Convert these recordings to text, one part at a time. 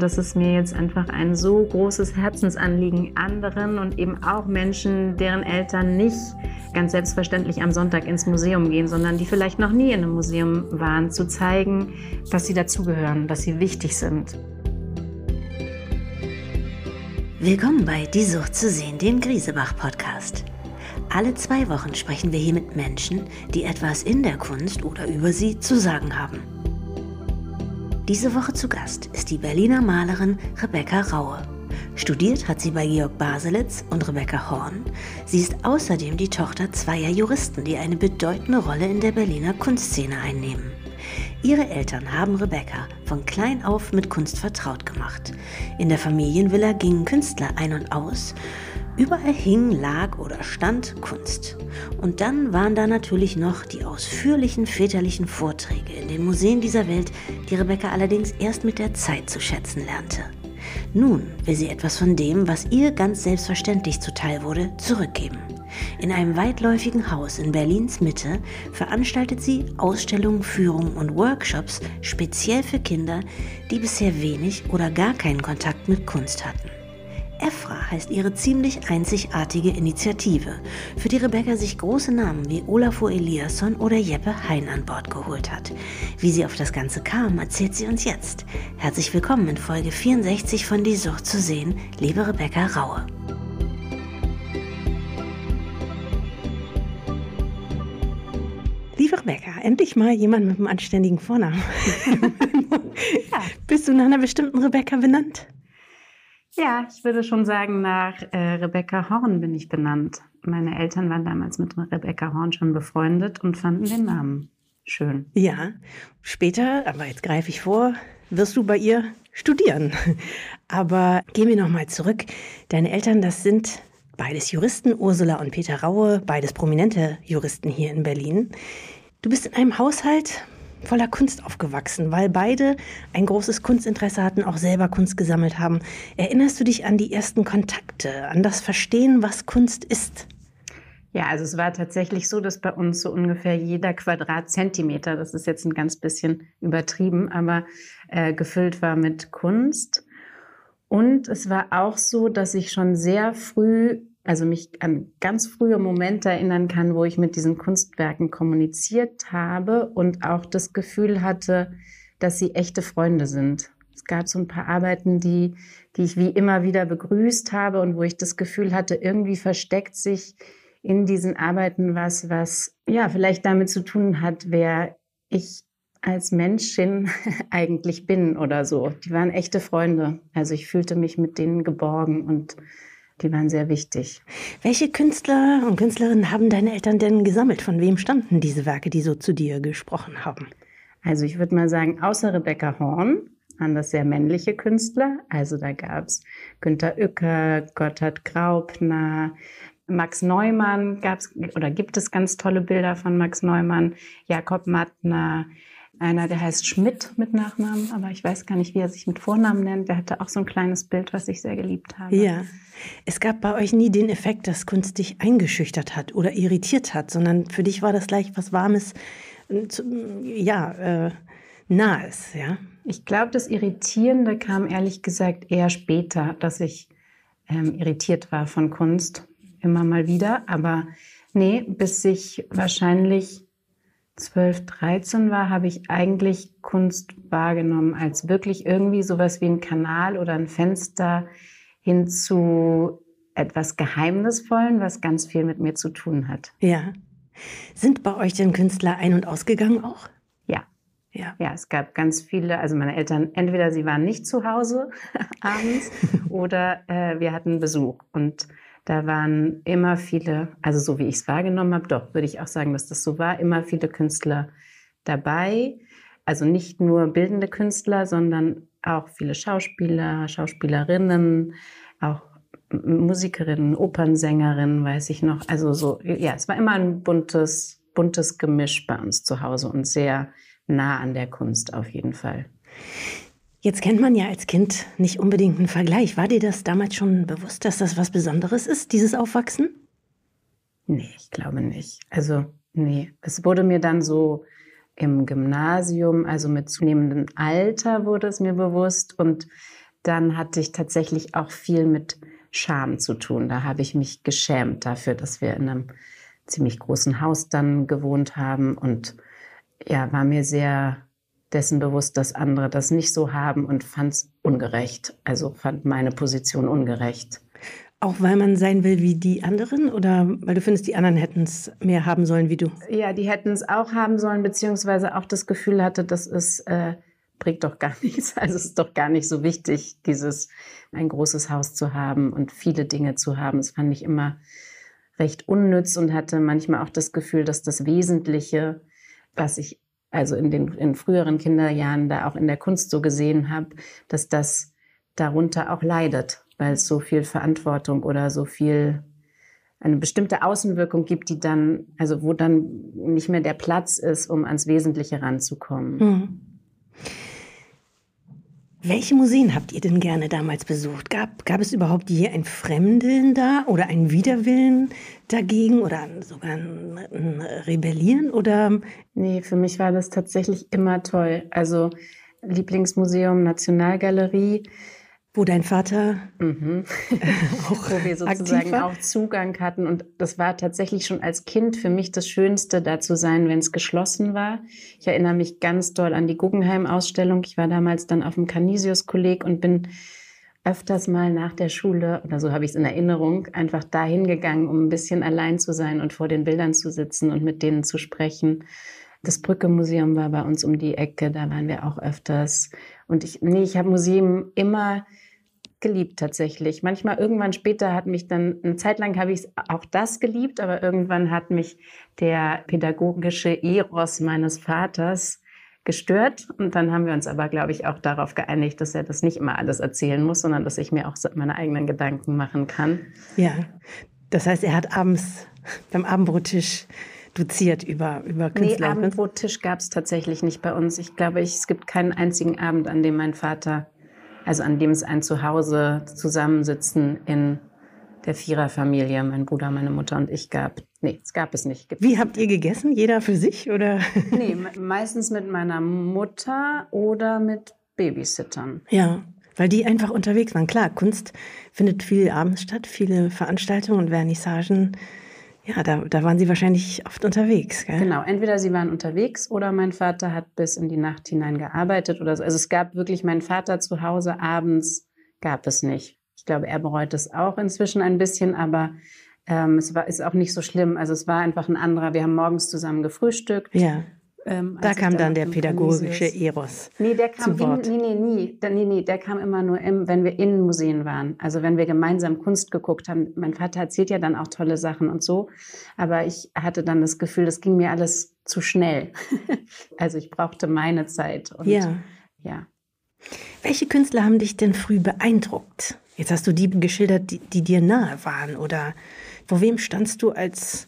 Das ist mir jetzt einfach ein so großes Herzensanliegen, anderen und eben auch Menschen, deren Eltern nicht ganz selbstverständlich am Sonntag ins Museum gehen, sondern die vielleicht noch nie in einem Museum waren, zu zeigen, dass sie dazugehören, dass sie wichtig sind. Willkommen bei Die Sucht zu sehen, dem Griesebach-Podcast. Alle zwei Wochen sprechen wir hier mit Menschen, die etwas in der Kunst oder über sie zu sagen haben. Diese Woche zu Gast ist die Berliner Malerin Rebecca Raue. Studiert hat sie bei Georg Baselitz und Rebecca Horn. Sie ist außerdem die Tochter zweier Juristen, die eine bedeutende Rolle in der Berliner Kunstszene einnehmen. Ihre Eltern haben Rebecca von klein auf mit Kunst vertraut gemacht. In der Familienvilla gingen Künstler ein und aus Überall hing, lag oder stand Kunst. Und dann waren da natürlich noch die ausführlichen väterlichen Vorträge in den Museen dieser Welt, die Rebecca allerdings erst mit der Zeit zu schätzen lernte. Nun will sie etwas von dem, was ihr ganz selbstverständlich zuteil wurde, zurückgeben. In einem weitläufigen Haus in Berlins Mitte veranstaltet sie Ausstellungen, Führungen und Workshops speziell für Kinder, die bisher wenig oder gar keinen Kontakt mit Kunst hatten. EFRA heißt ihre ziemlich einzigartige Initiative, für die Rebecca sich große Namen wie Olafur Eliasson oder Jeppe Hein an Bord geholt hat. Wie sie auf das Ganze kam, erzählt sie uns jetzt. Herzlich willkommen in Folge 64 von Die Sucht zu sehen, liebe Rebecca Raue. Liebe Rebecca, endlich mal jemand mit einem anständigen Vornamen. ja. Bist du nach einer bestimmten Rebecca benannt? Ja, ich würde schon sagen, nach äh, Rebecca Horn bin ich benannt. Meine Eltern waren damals mit Rebecca Horn schon befreundet und fanden den Namen schön. Ja, später, aber jetzt greife ich vor, wirst du bei ihr studieren. Aber gehen wir nochmal zurück. Deine Eltern, das sind beides Juristen, Ursula und Peter Raue, beides prominente Juristen hier in Berlin. Du bist in einem Haushalt, voller Kunst aufgewachsen, weil beide ein großes Kunstinteresse hatten, auch selber Kunst gesammelt haben. Erinnerst du dich an die ersten Kontakte, an das Verstehen, was Kunst ist? Ja, also es war tatsächlich so, dass bei uns so ungefähr jeder Quadratzentimeter, das ist jetzt ein ganz bisschen übertrieben, aber äh, gefüllt war mit Kunst. Und es war auch so, dass ich schon sehr früh also mich an ganz frühe Momente erinnern kann, wo ich mit diesen Kunstwerken kommuniziert habe und auch das Gefühl hatte, dass sie echte Freunde sind. Es gab so ein paar Arbeiten, die, die ich wie immer wieder begrüßt habe und wo ich das Gefühl hatte, irgendwie versteckt sich in diesen Arbeiten was, was ja vielleicht damit zu tun hat, wer ich als Menschin eigentlich bin oder so. Die waren echte Freunde. Also ich fühlte mich mit denen geborgen und die waren sehr wichtig. Welche Künstler und Künstlerinnen haben deine Eltern denn gesammelt? Von wem standen diese Werke, die so zu dir gesprochen haben? Also ich würde mal sagen, außer Rebecca Horn waren das sehr männliche Künstler. Also da gab es Günter Uecker, Gotthard Graupner, Max Neumann gab's oder gibt es ganz tolle Bilder von Max Neumann, Jakob Mattner, einer, der heißt Schmidt mit Nachnamen, aber ich weiß gar nicht, wie er sich mit Vornamen nennt. Der hatte auch so ein kleines Bild, was ich sehr geliebt habe. Ja. Es gab bei euch nie den Effekt, dass Kunst dich eingeschüchtert hat oder irritiert hat, sondern für dich war das gleich was Warmes, ja, äh, Nahes, ja. Ich glaube, das Irritierende kam ehrlich gesagt eher später, dass ich ähm, irritiert war von Kunst. Immer mal wieder, aber nee, bis ich wahrscheinlich 12, 13 war, habe ich eigentlich Kunst wahrgenommen als wirklich irgendwie sowas wie ein Kanal oder ein Fenster hin zu etwas Geheimnisvollen, was ganz viel mit mir zu tun hat. Ja. Sind bei euch denn Künstler ein- und ausgegangen auch? Ja. Ja. ja, es gab ganz viele, also meine Eltern, entweder sie waren nicht zu Hause abends oder äh, wir hatten Besuch. Und da waren immer viele, also so wie ich es wahrgenommen habe, doch würde ich auch sagen, dass das so war, immer viele Künstler dabei. Also nicht nur bildende Künstler, sondern auch viele Schauspieler, Schauspielerinnen, auch Musikerinnen, Opernsängerinnen, weiß ich noch. Also so, ja, es war immer ein buntes, buntes Gemisch bei uns zu Hause und sehr nah an der Kunst auf jeden Fall. Jetzt kennt man ja als Kind nicht unbedingt einen Vergleich. War dir das damals schon bewusst, dass das was Besonderes ist, dieses Aufwachsen? Nee, ich glaube nicht. Also, nee. Es wurde mir dann so im Gymnasium, also mit zunehmendem Alter, wurde es mir bewusst. Und dann hatte ich tatsächlich auch viel mit Scham zu tun. Da habe ich mich geschämt dafür, dass wir in einem ziemlich großen Haus dann gewohnt haben und ja, war mir sehr dessen bewusst, dass andere das nicht so haben und fand es ungerecht. Also fand meine Position ungerecht. Auch weil man sein will wie die anderen oder weil du findest, die anderen hätten es mehr haben sollen wie du? Ja, die hätten es auch haben sollen, beziehungsweise auch das Gefühl hatte, dass es äh, bringt doch gar nichts. Also es ist doch gar nicht so wichtig, dieses ein großes Haus zu haben und viele Dinge zu haben. Das fand ich immer recht unnütz und hatte manchmal auch das Gefühl, dass das Wesentliche, was ich also in den in früheren Kinderjahren da auch in der Kunst so gesehen habe, dass das darunter auch leidet, weil es so viel Verantwortung oder so viel eine bestimmte Außenwirkung gibt, die dann, also wo dann nicht mehr der Platz ist, um ans Wesentliche ranzukommen. Mhm. Welche Museen habt ihr denn gerne damals besucht? Gab, gab es überhaupt je ein Fremdeln da oder ein Widerwillen dagegen oder sogar ein, ein Rebellieren? Oder? Nee, für mich war das tatsächlich immer toll. Also Lieblingsmuseum, Nationalgalerie, wo dein Vater mhm. auch wo wir sozusagen auch Zugang hatten. Und das war tatsächlich schon als Kind für mich das Schönste, da zu sein, wenn es geschlossen war. Ich erinnere mich ganz doll an die Guggenheim-Ausstellung. Ich war damals dann auf dem Canisius-Kolleg und bin öfters mal nach der Schule, oder so habe ich es in Erinnerung, einfach dahin gegangen, um ein bisschen allein zu sein und vor den Bildern zu sitzen und mit denen zu sprechen. Das Brücke-Museum war bei uns um die Ecke, da waren wir auch öfters. Und ich, nee, ich habe Museen immer geliebt tatsächlich. Manchmal irgendwann später hat mich dann, eine Zeit lang habe ich auch das geliebt, aber irgendwann hat mich der pädagogische Eros meines Vaters gestört. Und dann haben wir uns aber, glaube ich, auch darauf geeinigt, dass er das nicht immer alles erzählen muss, sondern dass ich mir auch meine eigenen Gedanken machen kann. Ja, das heißt, er hat abends beim Abendbrottisch doziert über, über Künstler. Nee, Abendbrottisch gab es tatsächlich nicht bei uns. Ich glaube, ich, es gibt keinen einzigen Abend, an dem mein Vater, also an dem es ein Zuhause zusammensitzen in der Viererfamilie, mein Bruder, meine Mutter und ich gab. Nee, es gab es nicht. Gibt's Wie habt ihr gegessen? Jeder für sich oder? nee, meistens mit meiner Mutter oder mit Babysittern. Ja, weil die einfach unterwegs waren. Klar, Kunst findet viel abends statt, viele Veranstaltungen und Vernissagen ja, da, da waren Sie wahrscheinlich oft unterwegs. Gell? Genau, entweder Sie waren unterwegs oder mein Vater hat bis in die Nacht hinein gearbeitet oder so. Also es gab wirklich meinen Vater zu Hause abends, gab es nicht. Ich glaube, er bereut es auch inzwischen ein bisschen, aber ähm, es war, ist auch nicht so schlimm. Also es war einfach ein anderer. Wir haben morgens zusammen gefrühstückt. Ja. Ähm, da kam dann der pädagogische Eros. Nee, der kam in, nee, nee, nie. nee, nee, der kam immer nur im, wenn wir in Museen waren. Also wenn wir gemeinsam Kunst geguckt haben. Mein Vater erzählt ja dann auch tolle Sachen und so. Aber ich hatte dann das Gefühl, das ging mir alles zu schnell. also ich brauchte meine Zeit. Und, ja. Ja. Welche Künstler haben dich denn früh beeindruckt? Jetzt hast du die geschildert, die, die dir nahe waren. Oder vor wem standst du als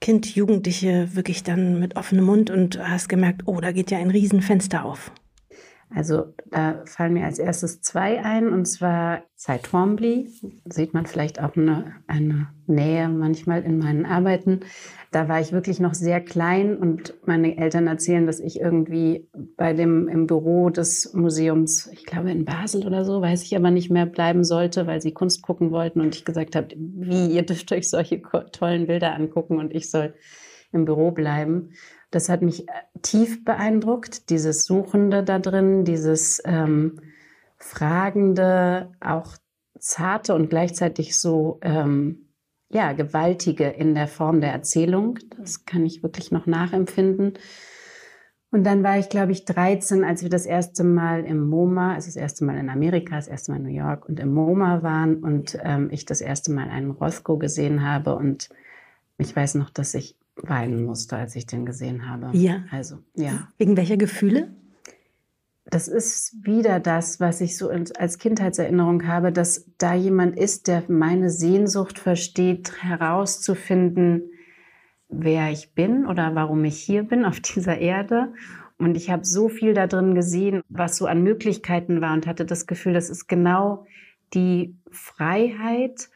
Kind, Jugendliche wirklich dann mit offenem Mund und hast gemerkt, oh, da geht ja ein Riesenfenster auf? Also da fallen mir als erstes zwei ein, und zwar Cy Twombly. Sieht man vielleicht auch eine, eine Nähe manchmal in meinen Arbeiten. Da war ich wirklich noch sehr klein und meine Eltern erzählen, dass ich irgendwie bei dem im Büro des Museums, ich glaube in Basel oder so, weiß ich aber nicht mehr, bleiben sollte, weil sie Kunst gucken wollten und ich gesagt habe, wie, ihr dürft euch solche tollen Bilder angucken und ich soll im Büro bleiben. Das hat mich äh, tief beeindruckt, dieses Suchende da drin, dieses ähm, Fragende, auch zarte und gleichzeitig so ähm, ja gewaltige in der Form der Erzählung. Das kann ich wirklich noch nachempfinden. Und dann war ich, glaube ich, 13, als wir das erste Mal im MoMA, also das erste Mal in Amerika, das erste Mal in New York und im MoMA waren und ähm, ich das erste Mal einen Roscoe gesehen habe. Und ich weiß noch, dass ich weinen musste, als ich den gesehen habe. Ja. Also, ja. Wegen welcher Gefühle? Das ist wieder das, was ich so als Kindheitserinnerung habe, dass da jemand ist, der meine Sehnsucht versteht, herauszufinden, wer ich bin oder warum ich hier bin auf dieser Erde. Und ich habe so viel da drin gesehen, was so an Möglichkeiten war und hatte das Gefühl, das ist genau die Freiheit,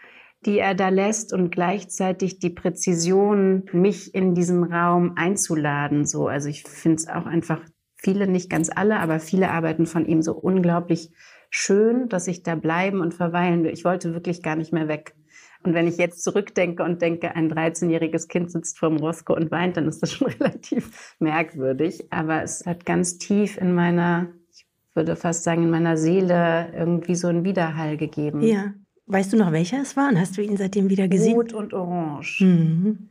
die er da lässt und gleichzeitig die Präzision, mich in diesen Raum einzuladen. So, also ich finde es auch einfach viele, nicht ganz alle, aber viele Arbeiten von ihm so unglaublich schön, dass ich da bleiben und verweilen will. Ich wollte wirklich gar nicht mehr weg. Und wenn ich jetzt zurückdenke und denke, ein 13-jähriges Kind sitzt vorm Roscoe und weint, dann ist das schon relativ merkwürdig. Aber es hat ganz tief in meiner, ich würde fast sagen, in meiner Seele irgendwie so einen Widerhall gegeben. Ja. Weißt du noch, welcher es war? Und hast du ihn seitdem wieder gesehen? Rot und Orange. Mhm.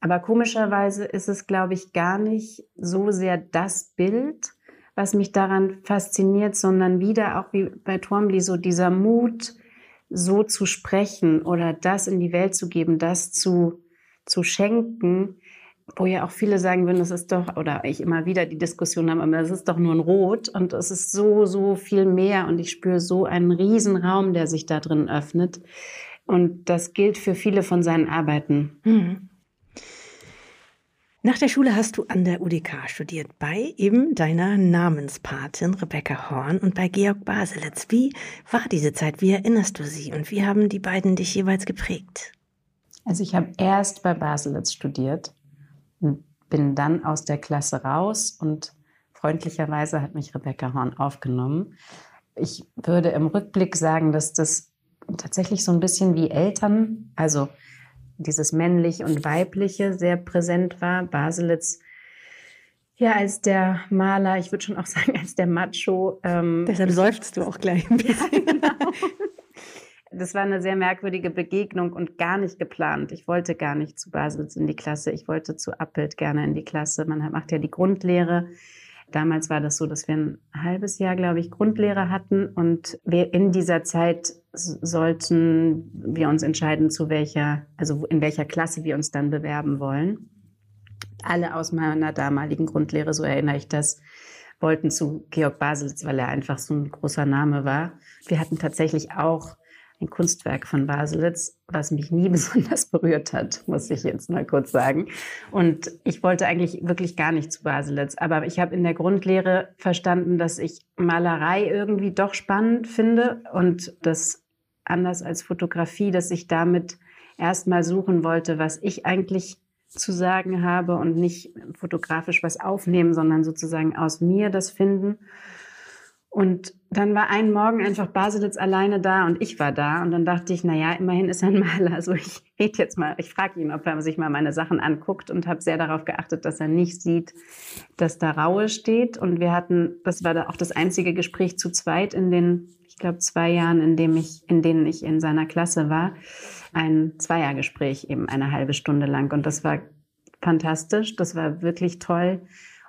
Aber komischerweise ist es, glaube ich, gar nicht so sehr das Bild, was mich daran fasziniert, sondern wieder auch wie bei Twombly so dieser Mut, so zu sprechen oder das in die Welt zu geben, das zu, zu schenken, wo ja auch viele sagen würden, das ist doch, oder ich immer wieder die Diskussion habe, aber das ist doch nur ein Rot und es ist so, so viel mehr und ich spüre so einen riesen Raum, der sich da drin öffnet. Und das gilt für viele von seinen Arbeiten. Mhm. Nach der Schule hast du an der UDK studiert, bei eben deiner Namenspatin Rebecca Horn und bei Georg Baselitz. Wie war diese Zeit? Wie erinnerst du sie? Und wie haben die beiden dich jeweils geprägt? Also ich habe erst bei Baselitz studiert bin dann aus der Klasse raus und freundlicherweise hat mich Rebecca Horn aufgenommen. Ich würde im Rückblick sagen, dass das tatsächlich so ein bisschen wie Eltern, also dieses männlich und weibliche sehr präsent war. Baselitz ja als der Maler, ich würde schon auch sagen als der Macho. Ähm, Deshalb seufzt du auch gleich ein bisschen. Ja, genau. Das war eine sehr merkwürdige Begegnung und gar nicht geplant. Ich wollte gar nicht zu Baselitz in die Klasse. Ich wollte zu Appelt gerne in die Klasse. Man macht ja die Grundlehre. Damals war das so, dass wir ein halbes Jahr, glaube ich, Grundlehre hatten und wir in dieser Zeit sollten wir uns entscheiden, zu welcher, also in welcher Klasse wir uns dann bewerben wollen. Alle aus meiner damaligen Grundlehre, so erinnere ich das, wollten zu Georg Baselitz, weil er einfach so ein großer Name war. Wir hatten tatsächlich auch ein Kunstwerk von Baselitz, was mich nie besonders berührt hat, muss ich jetzt mal kurz sagen. Und ich wollte eigentlich wirklich gar nicht zu Baselitz, aber ich habe in der Grundlehre verstanden, dass ich Malerei irgendwie doch spannend finde und das anders als Fotografie, dass ich damit erstmal suchen wollte, was ich eigentlich zu sagen habe und nicht fotografisch was aufnehmen, sondern sozusagen aus mir das finden. Und dann war ein Morgen einfach Baselitz alleine da und ich war da. Und dann dachte ich, na ja, immerhin ist er ein Maler. Also ich rede jetzt mal, ich frage ihn, ob er sich mal meine Sachen anguckt und habe sehr darauf geachtet, dass er nicht sieht, dass da Raue steht. Und wir hatten, das war auch das einzige Gespräch zu zweit in den, ich glaube, zwei Jahren, in, dem ich, in denen ich in seiner Klasse war. Ein Zweiergespräch eben eine halbe Stunde lang. Und das war fantastisch. Das war wirklich toll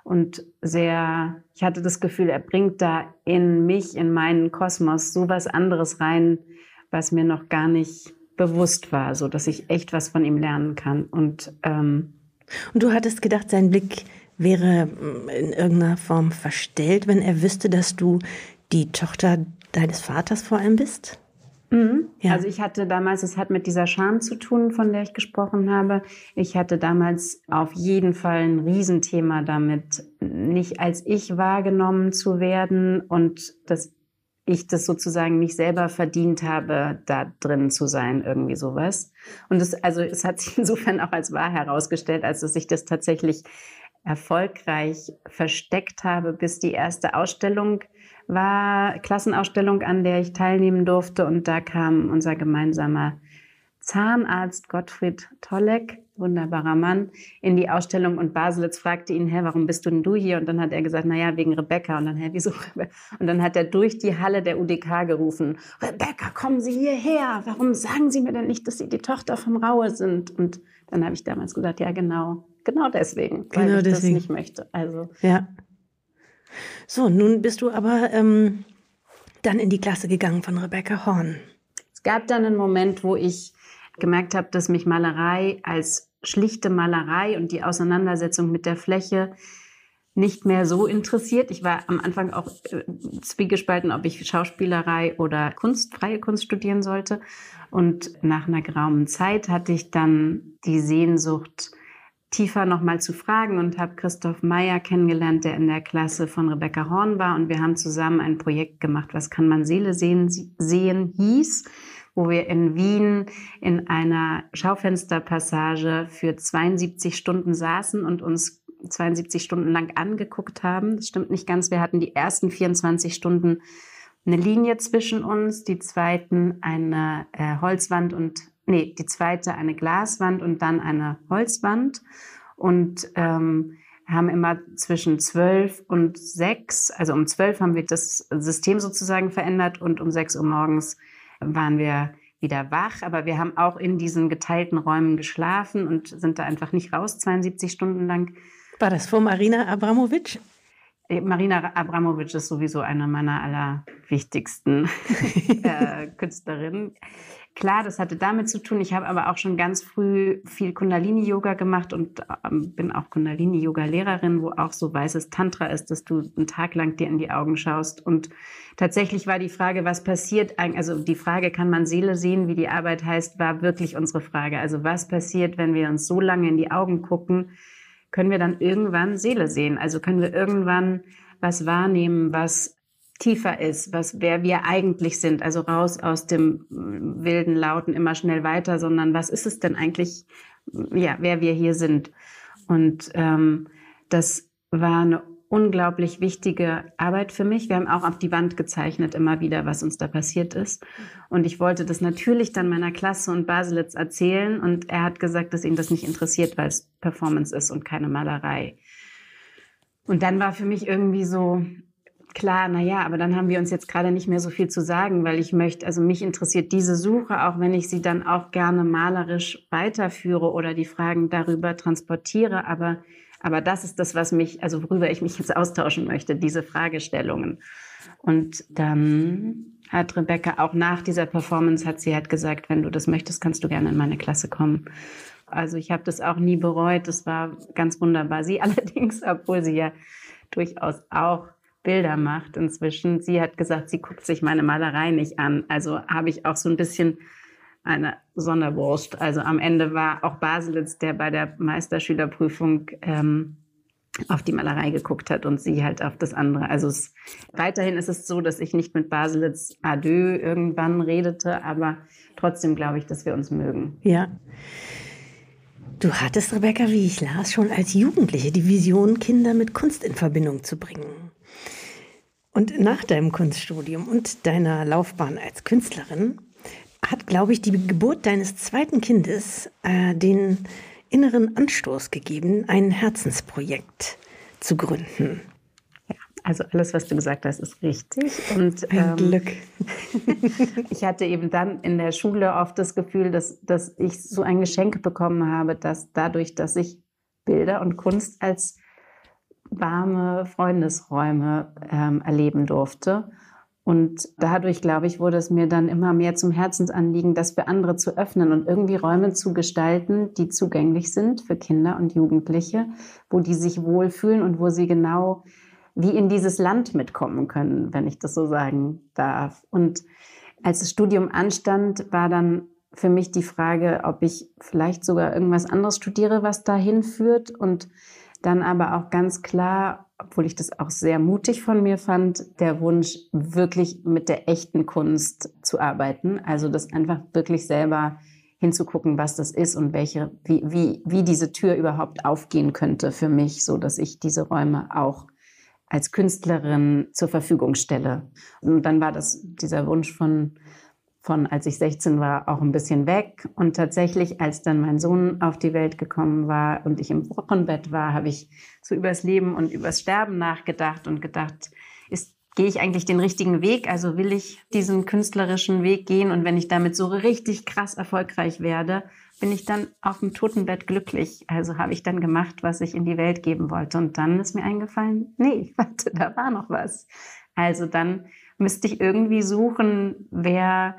und sehr, ich hatte das Gefühl, er bringt da in mich, in meinen Kosmos so was anderes rein, was mir noch gar nicht bewusst war, so dass ich echt was von ihm lernen kann. Und, ähm, und du hattest gedacht, sein Blick wäre mm, in irgendeiner Form verstellt, wenn er wüsste, dass du die Tochter deines Vaters vor allem bist? Mhm. Ja. Also ich hatte damals, es hat mit dieser Scham zu tun, von der ich gesprochen habe. Ich hatte damals auf jeden Fall ein Riesenthema damit, nicht als ich wahrgenommen zu werden und dass ich das sozusagen nicht selber verdient habe, da drin zu sein, irgendwie sowas. Und es, also es hat sich insofern auch als wahr herausgestellt, als dass ich das tatsächlich erfolgreich versteckt habe, bis die erste Ausstellung war Klassenausstellung, an der ich teilnehmen durfte. Und da kam unser gemeinsamer Zahnarzt Gottfried Tollek, wunderbarer Mann, in die Ausstellung und Baselitz fragte ihn, hä, warum bist du denn du hier? Und dann hat er gesagt, naja, wegen Rebecca. Und dann, hä, wieso Rebecca? Und dann hat er durch die Halle der UDK gerufen, Rebecca, kommen Sie hierher. Warum sagen Sie mir denn nicht, dass Sie die Tochter vom Raue sind? Und dann habe ich damals gesagt, ja, genau, genau deswegen, weil genau ich deswegen. das nicht möchte. Also. Ja. So, nun bist du aber ähm, dann in die Klasse gegangen von Rebecca Horn. Es gab dann einen Moment, wo ich gemerkt habe, dass mich Malerei als schlichte Malerei und die Auseinandersetzung mit der Fläche nicht mehr so interessiert. Ich war am Anfang auch äh, zwiegespalten, ob ich Schauspielerei oder Kunst, freie Kunst studieren sollte. Und nach einer geraumen Zeit hatte ich dann die Sehnsucht, tiefer nochmal zu fragen und habe Christoph Meyer kennengelernt, der in der Klasse von Rebecca Horn war. Und wir haben zusammen ein Projekt gemacht, was kann man Seele sehen, sehen hieß, wo wir in Wien in einer Schaufensterpassage für 72 Stunden saßen und uns 72 Stunden lang angeguckt haben. Das stimmt nicht ganz. Wir hatten die ersten 24 Stunden eine Linie zwischen uns, die zweiten eine äh, Holzwand und, nee, die zweite eine Glaswand und dann eine Holzwand. Und ähm, haben immer zwischen zwölf und sechs, also um zwölf haben wir das System sozusagen verändert und um sechs Uhr morgens waren wir wieder wach. Aber wir haben auch in diesen geteilten Räumen geschlafen und sind da einfach nicht raus, 72 Stunden lang. War das vor Marina Abramovic? Marina Abramovic ist sowieso eine meiner allerwichtigsten äh, Künstlerinnen. Klar, das hatte damit zu tun. Ich habe aber auch schon ganz früh viel Kundalini-Yoga gemacht und ähm, bin auch Kundalini-Yoga-Lehrerin, wo auch so weißes Tantra ist, dass du einen Tag lang dir in die Augen schaust. Und tatsächlich war die Frage, was passiert, also die Frage, kann man Seele sehen, wie die Arbeit heißt, war wirklich unsere Frage. Also was passiert, wenn wir uns so lange in die Augen gucken, können wir dann irgendwann Seele sehen? Also können wir irgendwann was wahrnehmen, was tiefer ist, was, wer wir eigentlich sind, also raus aus dem mm, wilden, lauten, immer schnell weiter, sondern was ist es denn eigentlich, ja, wer wir hier sind. Und ähm, das war eine unglaublich wichtige Arbeit für mich. Wir haben auch auf die Wand gezeichnet immer wieder, was uns da passiert ist. Und ich wollte das natürlich dann meiner Klasse und Baselitz erzählen. Und er hat gesagt, dass ihn das nicht interessiert, weil es Performance ist und keine Malerei. Und dann war für mich irgendwie so, klar, na ja, aber dann haben wir uns jetzt gerade nicht mehr so viel zu sagen, weil ich möchte, also mich interessiert diese Suche, auch wenn ich sie dann auch gerne malerisch weiterführe oder die Fragen darüber transportiere, aber aber das ist das, was mich, also worüber ich mich jetzt austauschen möchte, diese Fragestellungen. Und dann hat Rebecca auch nach dieser Performance hat sie halt gesagt, wenn du das möchtest, kannst du gerne in meine Klasse kommen. Also ich habe das auch nie bereut. Das war ganz wunderbar. Sie allerdings, obwohl sie ja durchaus auch Bilder macht inzwischen. Sie hat gesagt, sie guckt sich meine Malerei nicht an. Also habe ich auch so ein bisschen eine Sonderwurst. Also am Ende war auch Baselitz, der bei der Meisterschülerprüfung ähm, auf die Malerei geguckt hat und sie halt auf das andere. Also es, weiterhin ist es so, dass ich nicht mit Baselitz Adieu irgendwann redete, aber trotzdem glaube ich, dass wir uns mögen. Ja. Du hattest, Rebecca, wie ich las, schon als Jugendliche die Vision, Kinder mit Kunst in Verbindung zu bringen. Und nach deinem Kunststudium und deiner Laufbahn als Künstlerin hat, glaube ich, die Geburt deines zweiten Kindes äh, den inneren Anstoß gegeben, ein Herzensprojekt zu gründen. Ja, also alles, was du gesagt hast, ist richtig. Und, ein ähm, Glück. ich hatte eben dann in der Schule oft das Gefühl, dass, dass ich so ein Geschenk bekommen habe, dass dadurch, dass ich Bilder und Kunst als warme Freundesräume ähm, erleben durfte. Und dadurch, glaube ich, wurde es mir dann immer mehr zum Herzensanliegen, das für andere zu öffnen und irgendwie Räume zu gestalten, die zugänglich sind für Kinder und Jugendliche, wo die sich wohlfühlen und wo sie genau wie in dieses Land mitkommen können, wenn ich das so sagen darf. Und als das Studium anstand, war dann für mich die Frage, ob ich vielleicht sogar irgendwas anderes studiere, was dahin führt. Und dann aber auch ganz klar, obwohl ich das auch sehr mutig von mir fand, der Wunsch, wirklich mit der echten Kunst zu arbeiten. Also das einfach wirklich selber hinzugucken, was das ist und welche, wie, wie, wie diese Tür überhaupt aufgehen könnte für mich, so dass ich diese Räume auch als Künstlerin zur Verfügung stelle. Und dann war das dieser Wunsch von von als ich 16 war auch ein bisschen weg. Und tatsächlich, als dann mein Sohn auf die Welt gekommen war und ich im Wochenbett war, habe ich so übers Leben und übers Sterben nachgedacht und gedacht, ist, gehe ich eigentlich den richtigen Weg? Also will ich diesen künstlerischen Weg gehen? Und wenn ich damit so richtig krass erfolgreich werde, bin ich dann auf dem Totenbett glücklich. Also habe ich dann gemacht, was ich in die Welt geben wollte. Und dann ist mir eingefallen, nee, warte, da war noch was. Also dann müsste ich irgendwie suchen, wer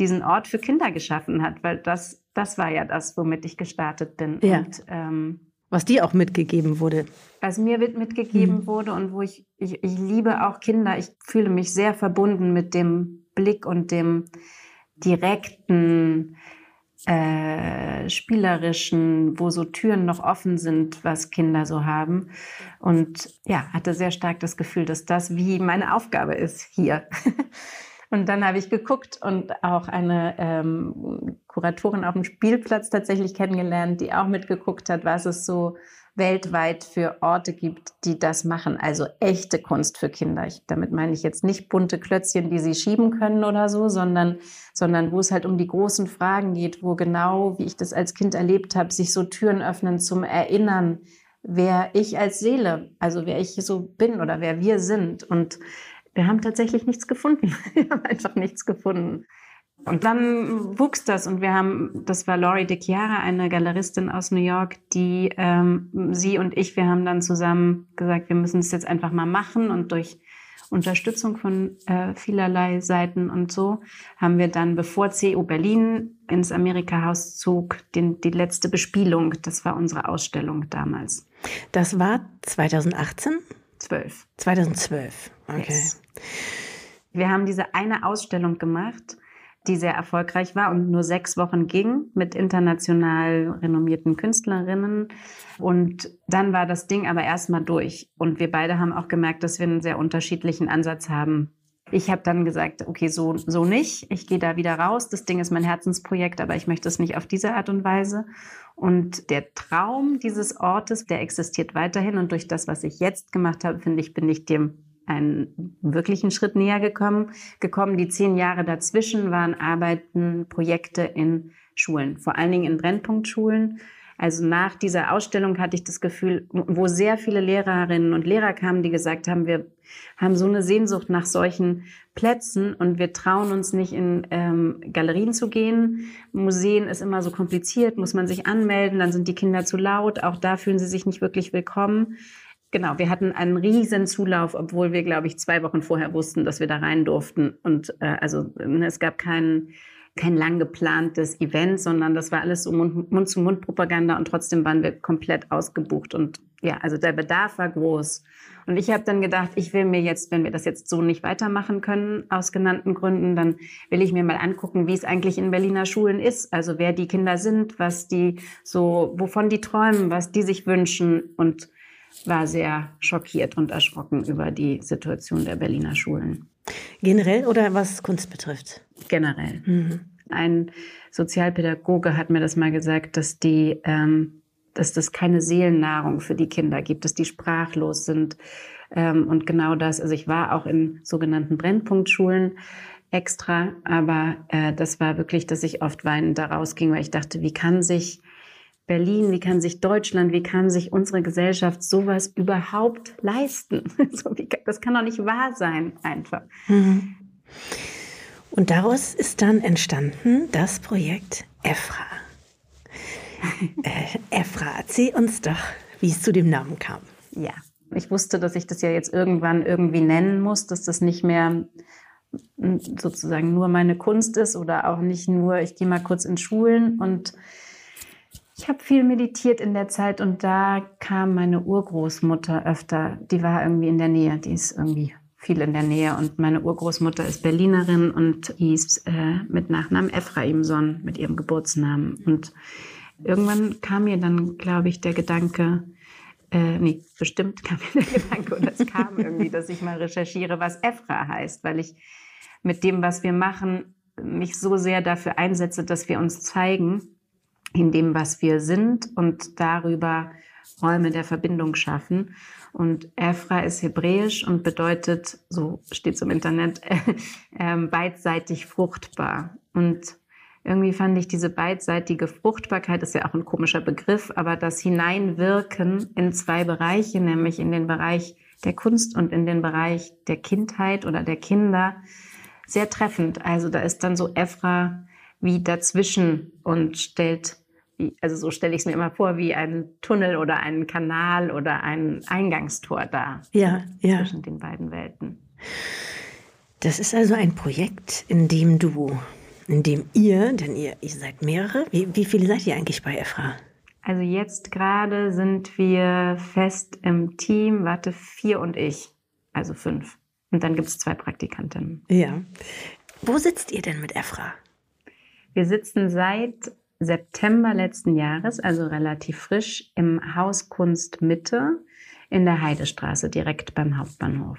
diesen Ort für Kinder geschaffen hat, weil das, das war ja das, womit ich gestartet bin. Ja. Und, ähm, was dir auch mitgegeben wurde. Was mir mitgegeben mhm. wurde und wo ich, ich, ich liebe auch Kinder. Ich fühle mich sehr verbunden mit dem Blick und dem direkten, äh, spielerischen, wo so Türen noch offen sind, was Kinder so haben. Und ja, hatte sehr stark das Gefühl, dass das wie meine Aufgabe ist hier. Und dann habe ich geguckt und auch eine ähm, Kuratorin auf dem Spielplatz tatsächlich kennengelernt, die auch mitgeguckt hat, was es so weltweit für Orte gibt, die das machen. Also echte Kunst für Kinder. Ich, damit meine ich jetzt nicht bunte Klötzchen, die sie schieben können oder so, sondern, sondern wo es halt um die großen Fragen geht, wo genau, wie ich das als Kind erlebt habe, sich so Türen öffnen zum Erinnern, wer ich als Seele, also wer ich so bin oder wer wir sind. Und wir haben tatsächlich nichts gefunden. wir haben einfach nichts gefunden. Und dann wuchs das und wir haben, das war Laurie De Chiara, eine Galeristin aus New York, die, ähm, sie und ich, wir haben dann zusammen gesagt, wir müssen es jetzt einfach mal machen und durch Unterstützung von äh, vielerlei Seiten und so haben wir dann, bevor CU Berlin ins Amerika-Haus zog, den, die letzte Bespielung, das war unsere Ausstellung damals. Das war 2018? 12. 2012, okay. Yes. Wir haben diese eine Ausstellung gemacht die sehr erfolgreich war und nur sechs Wochen ging mit international renommierten Künstlerinnen. Und dann war das Ding aber erstmal durch. Und wir beide haben auch gemerkt, dass wir einen sehr unterschiedlichen Ansatz haben. Ich habe dann gesagt, okay, so, so nicht. Ich gehe da wieder raus. Das Ding ist mein Herzensprojekt, aber ich möchte es nicht auf diese Art und Weise. Und der Traum dieses Ortes, der existiert weiterhin. Und durch das, was ich jetzt gemacht habe, finde ich, bin ich dem einen wirklichen Schritt näher gekommen, gekommen. Die zehn Jahre dazwischen waren Arbeiten, Projekte in Schulen, vor allen Dingen in Brennpunktschulen. Also nach dieser Ausstellung hatte ich das Gefühl, wo sehr viele Lehrerinnen und Lehrer kamen, die gesagt haben, wir haben so eine Sehnsucht nach solchen Plätzen und wir trauen uns nicht in ähm, Galerien zu gehen. Museen ist immer so kompliziert, muss man sich anmelden, dann sind die Kinder zu laut, auch da fühlen sie sich nicht wirklich willkommen. Genau, wir hatten einen riesen Zulauf, obwohl wir, glaube ich, zwei Wochen vorher wussten, dass wir da rein durften. Und äh, also ne, es gab kein, kein lang geplantes Event, sondern das war alles so Mund-zu-Mund-Propaganda und trotzdem waren wir komplett ausgebucht. Und ja, also der Bedarf war groß. Und ich habe dann gedacht, ich will mir jetzt, wenn wir das jetzt so nicht weitermachen können, aus genannten Gründen, dann will ich mir mal angucken, wie es eigentlich in Berliner Schulen ist. Also wer die Kinder sind, was die so, wovon die träumen, was die sich wünschen und war sehr schockiert und erschrocken über die Situation der Berliner Schulen. Generell oder was Kunst betrifft? Generell. Mhm. Ein Sozialpädagoge hat mir das mal gesagt, dass die, ähm, dass das keine Seelennahrung für die Kinder gibt, dass die sprachlos sind. Ähm, und genau das, also ich war auch in sogenannten Brennpunktschulen extra, aber äh, das war wirklich, dass ich oft weinend da rausging, weil ich dachte, wie kann sich Berlin, wie kann sich Deutschland, wie kann sich unsere Gesellschaft sowas überhaupt leisten? das kann doch nicht wahr sein, einfach. Mhm. Und daraus ist dann entstanden das Projekt EFRA. äh, EFRA, erzähl uns doch, wie es zu dem Namen kam. Ja, ich wusste, dass ich das ja jetzt irgendwann irgendwie nennen muss, dass das nicht mehr sozusagen nur meine Kunst ist oder auch nicht nur, ich gehe mal kurz in Schulen und ich habe viel meditiert in der Zeit und da kam meine Urgroßmutter öfter. Die war irgendwie in der Nähe, die ist irgendwie viel in der Nähe und meine Urgroßmutter ist Berlinerin und hieß äh, mit Nachnamen Ephraimson mit ihrem Geburtsnamen. Und irgendwann kam mir dann, glaube ich, der Gedanke, äh, nee, bestimmt kam mir der Gedanke oder es kam irgendwie, dass ich mal recherchiere, was Ephra heißt, weil ich mit dem, was wir machen, mich so sehr dafür einsetze, dass wir uns zeigen in dem, was wir sind und darüber Räume der Verbindung schaffen. Und Ephra ist hebräisch und bedeutet, so steht es im Internet, äh, beidseitig fruchtbar. Und irgendwie fand ich diese beidseitige Fruchtbarkeit, ist ja auch ein komischer Begriff, aber das Hineinwirken in zwei Bereiche, nämlich in den Bereich der Kunst und in den Bereich der Kindheit oder der Kinder, sehr treffend. Also da ist dann so Ephra wie dazwischen und stellt also so stelle ich es mir immer vor, wie ein Tunnel oder ein Kanal oder ein Eingangstor da. Ja, ja. Zwischen den beiden Welten. Das ist also ein Projekt, in dem du, in dem ihr, denn ihr, ihr seid mehrere, wie, wie viele seid ihr eigentlich bei EFRA? Also jetzt gerade sind wir fest im Team, warte, vier und ich, also fünf. Und dann gibt es zwei Praktikantinnen. Ja. Wo sitzt ihr denn mit EFRA? Wir sitzen seit September letzten Jahres, also relativ frisch, im Haus Kunst Mitte in der Heidestraße, direkt beim Hauptbahnhof.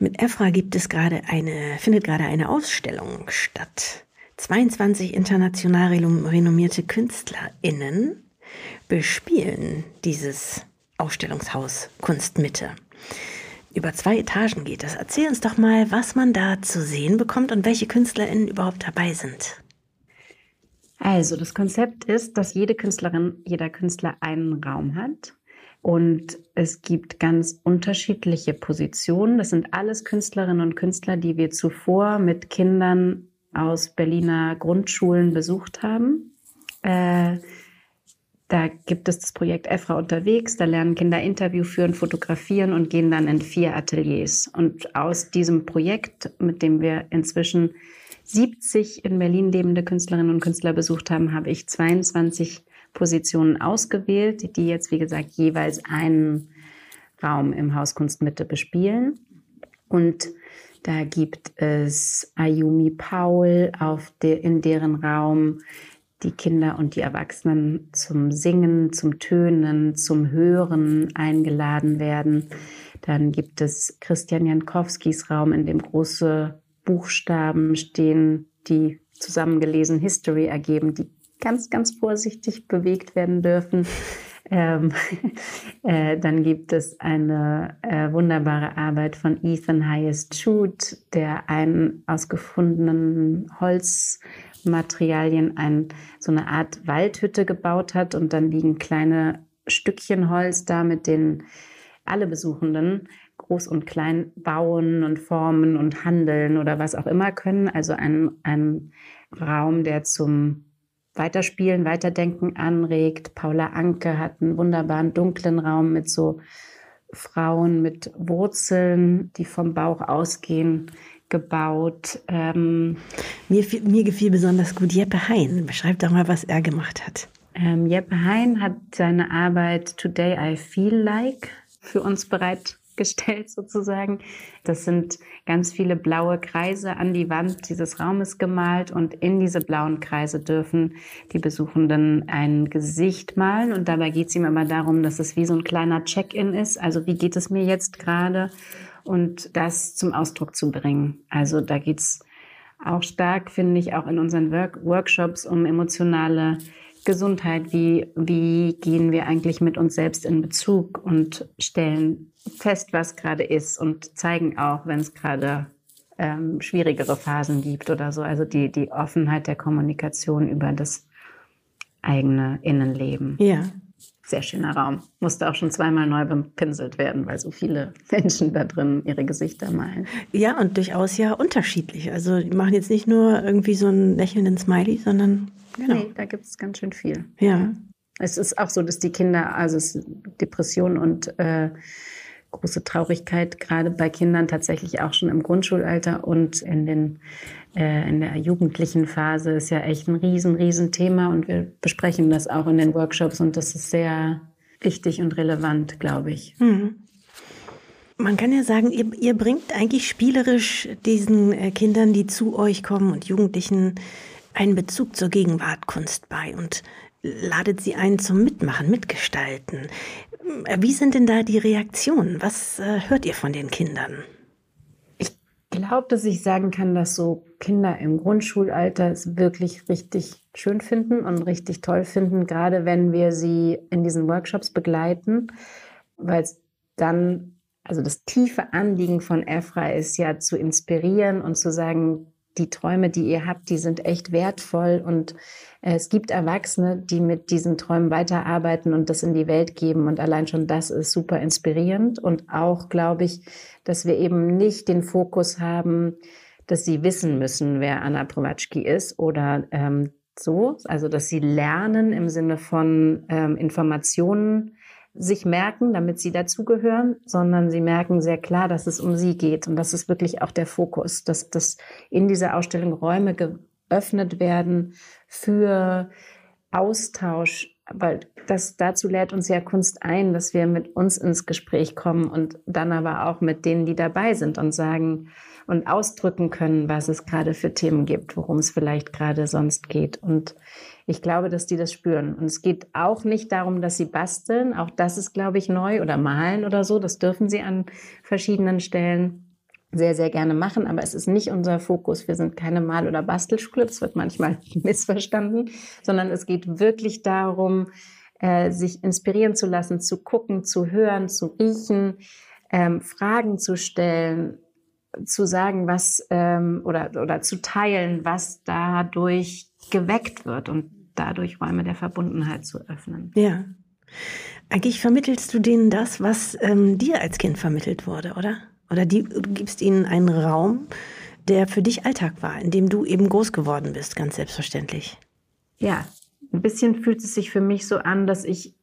Mit EFRA gibt es gerade eine, findet gerade eine Ausstellung statt. 22 international renommierte KünstlerInnen bespielen dieses Ausstellungshaus Kunstmitte. Über zwei Etagen geht es. Erzähl uns doch mal, was man da zu sehen bekommt und welche KünstlerInnen überhaupt dabei sind. Also, das Konzept ist, dass jede Künstlerin, jeder Künstler einen Raum hat. Und es gibt ganz unterschiedliche Positionen. Das sind alles Künstlerinnen und Künstler, die wir zuvor mit Kindern aus Berliner Grundschulen besucht haben. Äh, da gibt es das Projekt EFRA unterwegs. Da lernen Kinder Interview führen, fotografieren und gehen dann in vier Ateliers. Und aus diesem Projekt, mit dem wir inzwischen 70 in Berlin lebende Künstlerinnen und Künstler besucht haben, habe ich 22 Positionen ausgewählt, die jetzt, wie gesagt, jeweils einen Raum im Haus Kunstmitte bespielen. Und da gibt es Ayumi Paul auf de, in deren Raum die Kinder und die Erwachsenen zum Singen, zum Tönen, zum Hören eingeladen werden. Dann gibt es Christian Jankowskis Raum, in dem große Buchstaben stehen, die zusammengelesen History ergeben, die ganz, ganz vorsichtig bewegt werden dürfen. Ähm, äh, dann gibt es eine äh, wunderbare Arbeit von Ethan Highest Shoot, der einen aus gefundenen Holzmaterialien ein, so eine Art Waldhütte gebaut hat und dann liegen kleine Stückchen Holz da, mit denen alle Besuchenden groß und klein bauen und formen und handeln oder was auch immer können. Also ein, ein Raum, der zum Weiterspielen, Weiterdenken anregt. Paula Anke hat einen wunderbaren dunklen Raum mit so Frauen mit Wurzeln, die vom Bauch ausgehen, gebaut. Ähm, mir, mir gefiel besonders gut Jeppe Hein. Beschreib doch mal, was er gemacht hat. Ähm, Jeppe Hein hat seine Arbeit Today I Feel Like für uns bereit gestellt sozusagen. Das sind ganz viele blaue Kreise an die Wand dieses Raumes gemalt und in diese blauen Kreise dürfen die Besuchenden ein Gesicht malen und dabei geht es ihm immer darum, dass es wie so ein kleiner Check-in ist. Also wie geht es mir jetzt gerade und das zum Ausdruck zu bringen. Also da geht es auch stark, finde ich, auch in unseren Work Workshops um emotionale Gesundheit, wie, wie gehen wir eigentlich mit uns selbst in Bezug und stellen fest, was gerade ist und zeigen auch, wenn es gerade ähm, schwierigere Phasen gibt oder so. Also die, die Offenheit der Kommunikation über das eigene Innenleben. Ja. Sehr schöner Raum. Musste auch schon zweimal neu bepinselt werden, weil so viele Menschen da drin ihre Gesichter malen. Ja, und durchaus ja unterschiedlich. Also die machen jetzt nicht nur irgendwie so einen lächelnden Smiley, sondern Genau. Nee, da gibt es ganz schön viel. Ja. Es ist auch so, dass die Kinder, also Depression und äh, große Traurigkeit gerade bei Kindern tatsächlich auch schon im Grundschulalter und in den äh, in der jugendlichen Phase ist ja echt ein riesen riesen Thema und wir besprechen das auch in den Workshops und das ist sehr wichtig und relevant, glaube ich. Mhm. Man kann ja sagen, ihr, ihr bringt eigentlich spielerisch diesen äh, Kindern, die zu euch kommen und Jugendlichen einen Bezug zur Gegenwartkunst bei und ladet sie ein zum Mitmachen, Mitgestalten. Wie sind denn da die Reaktionen? Was äh, hört ihr von den Kindern? Ich glaube, dass ich sagen kann, dass so Kinder im Grundschulalter es wirklich richtig schön finden und richtig toll finden, gerade wenn wir sie in diesen Workshops begleiten, weil es dann, also das tiefe Anliegen von EFRA ist ja zu inspirieren und zu sagen, die Träume, die ihr habt, die sind echt wertvoll. Und äh, es gibt Erwachsene, die mit diesen Träumen weiterarbeiten und das in die Welt geben. Und allein schon das ist super inspirierend. Und auch glaube ich, dass wir eben nicht den Fokus haben, dass sie wissen müssen, wer Anna Prowatschki ist oder ähm, so, also dass sie lernen im Sinne von ähm, Informationen sich merken, damit sie dazugehören, sondern sie merken sehr klar, dass es um sie geht. Und das ist wirklich auch der Fokus, dass, dass in dieser Ausstellung Räume geöffnet werden für Austausch, weil das dazu lädt uns ja Kunst ein, dass wir mit uns ins Gespräch kommen und dann aber auch mit denen, die dabei sind und sagen und ausdrücken können, was es gerade für Themen gibt, worum es vielleicht gerade sonst geht. Und ich glaube, dass die das spüren. Und es geht auch nicht darum, dass sie basteln. Auch das ist, glaube ich, neu oder malen oder so. Das dürfen sie an verschiedenen Stellen sehr, sehr gerne machen. Aber es ist nicht unser Fokus. Wir sind keine Mal- oder Bastelschule. Das wird manchmal missverstanden, sondern es geht wirklich darum, äh, sich inspirieren zu lassen, zu gucken, zu hören, zu riechen, ähm, Fragen zu stellen, zu sagen, was ähm, oder, oder zu teilen, was dadurch geweckt wird und dadurch Räume der Verbundenheit zu öffnen. Ja. Eigentlich vermittelst du denen das, was ähm, dir als Kind vermittelt wurde, oder? Oder die, du gibst ihnen einen Raum, der für dich Alltag war, in dem du eben groß geworden bist, ganz selbstverständlich. Ja, ein bisschen fühlt es sich für mich so an, dass ich, äh,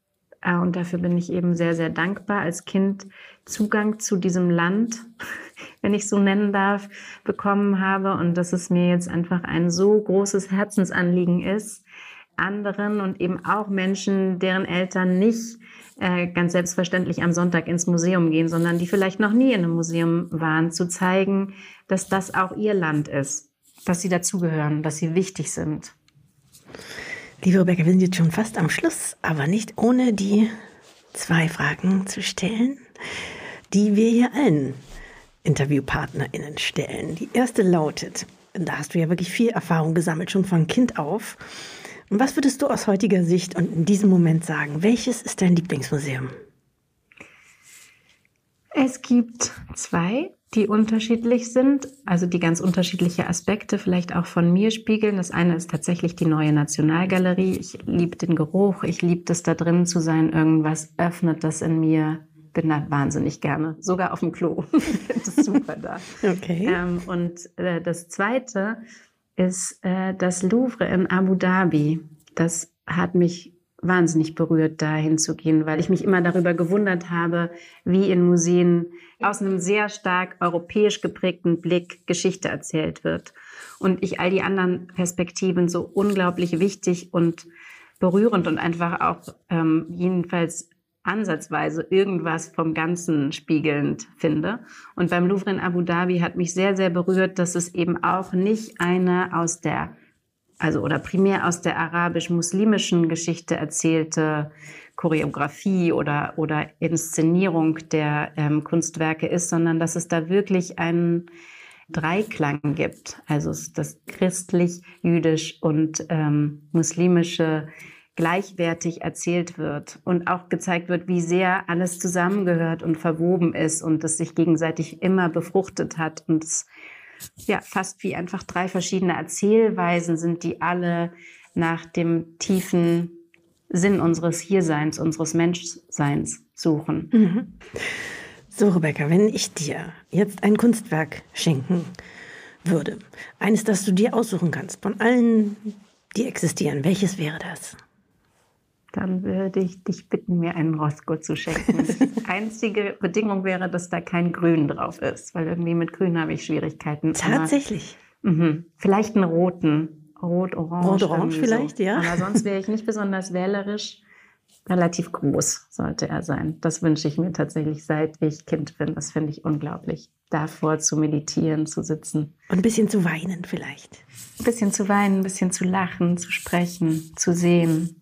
und dafür bin ich eben sehr, sehr dankbar, als Kind Zugang zu diesem Land, wenn ich so nennen darf, bekommen habe und dass es mir jetzt einfach ein so großes Herzensanliegen ist, anderen und eben auch Menschen, deren Eltern nicht äh, ganz selbstverständlich am Sonntag ins Museum gehen, sondern die vielleicht noch nie in einem Museum waren, zu zeigen, dass das auch ihr Land ist, dass sie dazugehören, dass sie wichtig sind. Liebe Rebecca, wir sind jetzt schon fast am Schluss, aber nicht ohne die zwei Fragen zu stellen, die wir hier allen InterviewpartnerInnen stellen. Die erste lautet, da hast du ja wirklich viel Erfahrung gesammelt, schon von Kind auf. Und was würdest du aus heutiger Sicht und in diesem Moment sagen? Welches ist dein Lieblingsmuseum? Es gibt zwei, die unterschiedlich sind, also die ganz unterschiedliche Aspekte vielleicht auch von mir spiegeln. Das eine ist tatsächlich die neue Nationalgalerie. Ich liebe den Geruch, ich liebe es da drin zu sein. Irgendwas öffnet das in mir. Bin da wahnsinnig gerne, sogar auf dem Klo. das super da. Okay. Ähm, und äh, das zweite ist äh, das Louvre in Abu Dhabi. Das hat mich wahnsinnig berührt, da hinzugehen, weil ich mich immer darüber gewundert habe, wie in Museen aus einem sehr stark europäisch geprägten Blick Geschichte erzählt wird. Und ich all die anderen Perspektiven so unglaublich wichtig und berührend und einfach auch ähm, jedenfalls ansatzweise irgendwas vom Ganzen spiegelnd finde. Und beim Louvre in Abu Dhabi hat mich sehr, sehr berührt, dass es eben auch nicht eine aus der also oder primär aus der arabisch-muslimischen Geschichte erzählte Choreografie oder, oder Inszenierung der ähm, Kunstwerke ist, sondern dass es da wirklich einen Dreiklang gibt. Also das christlich, jüdisch und ähm, muslimische gleichwertig erzählt wird und auch gezeigt wird, wie sehr alles zusammengehört und verwoben ist und es sich gegenseitig immer befruchtet hat und es ja fast wie einfach drei verschiedene Erzählweisen sind, die alle nach dem tiefen Sinn unseres Hierseins, unseres Menschseins suchen. Mhm. So, Rebecca, wenn ich dir jetzt ein Kunstwerk schenken würde, eines, das du dir aussuchen kannst, von allen, die existieren, welches wäre das? Dann würde ich dich bitten, mir einen Roscoe zu schenken. Die einzige Bedingung wäre, dass da kein Grün drauf ist, weil irgendwie mit Grün habe ich Schwierigkeiten. Tatsächlich. Aber, mh, vielleicht einen roten, rot-orange. Rot-orange vielleicht, so. ja. Aber sonst wäre ich nicht besonders wählerisch. Relativ groß sollte er sein. Das wünsche ich mir tatsächlich, seit ich Kind bin. Das finde ich unglaublich. Davor zu meditieren, zu sitzen. Und ein bisschen zu weinen vielleicht. Ein bisschen zu weinen, ein bisschen zu lachen, zu sprechen, zu sehen,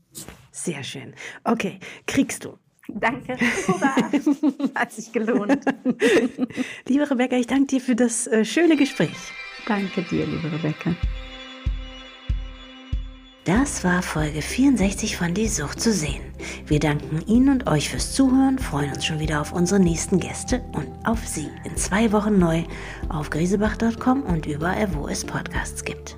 sehr schön. Okay, kriegst du. Danke. Hat sich gelohnt. liebe Rebecca, ich danke dir für das äh, schöne Gespräch. Danke dir, liebe Rebecca. Das war Folge 64 von Die Sucht zu sehen. Wir danken Ihnen und euch fürs Zuhören, freuen uns schon wieder auf unsere nächsten Gäste und auf Sie in zwei Wochen neu auf griesebach.com und überall, wo es Podcasts gibt.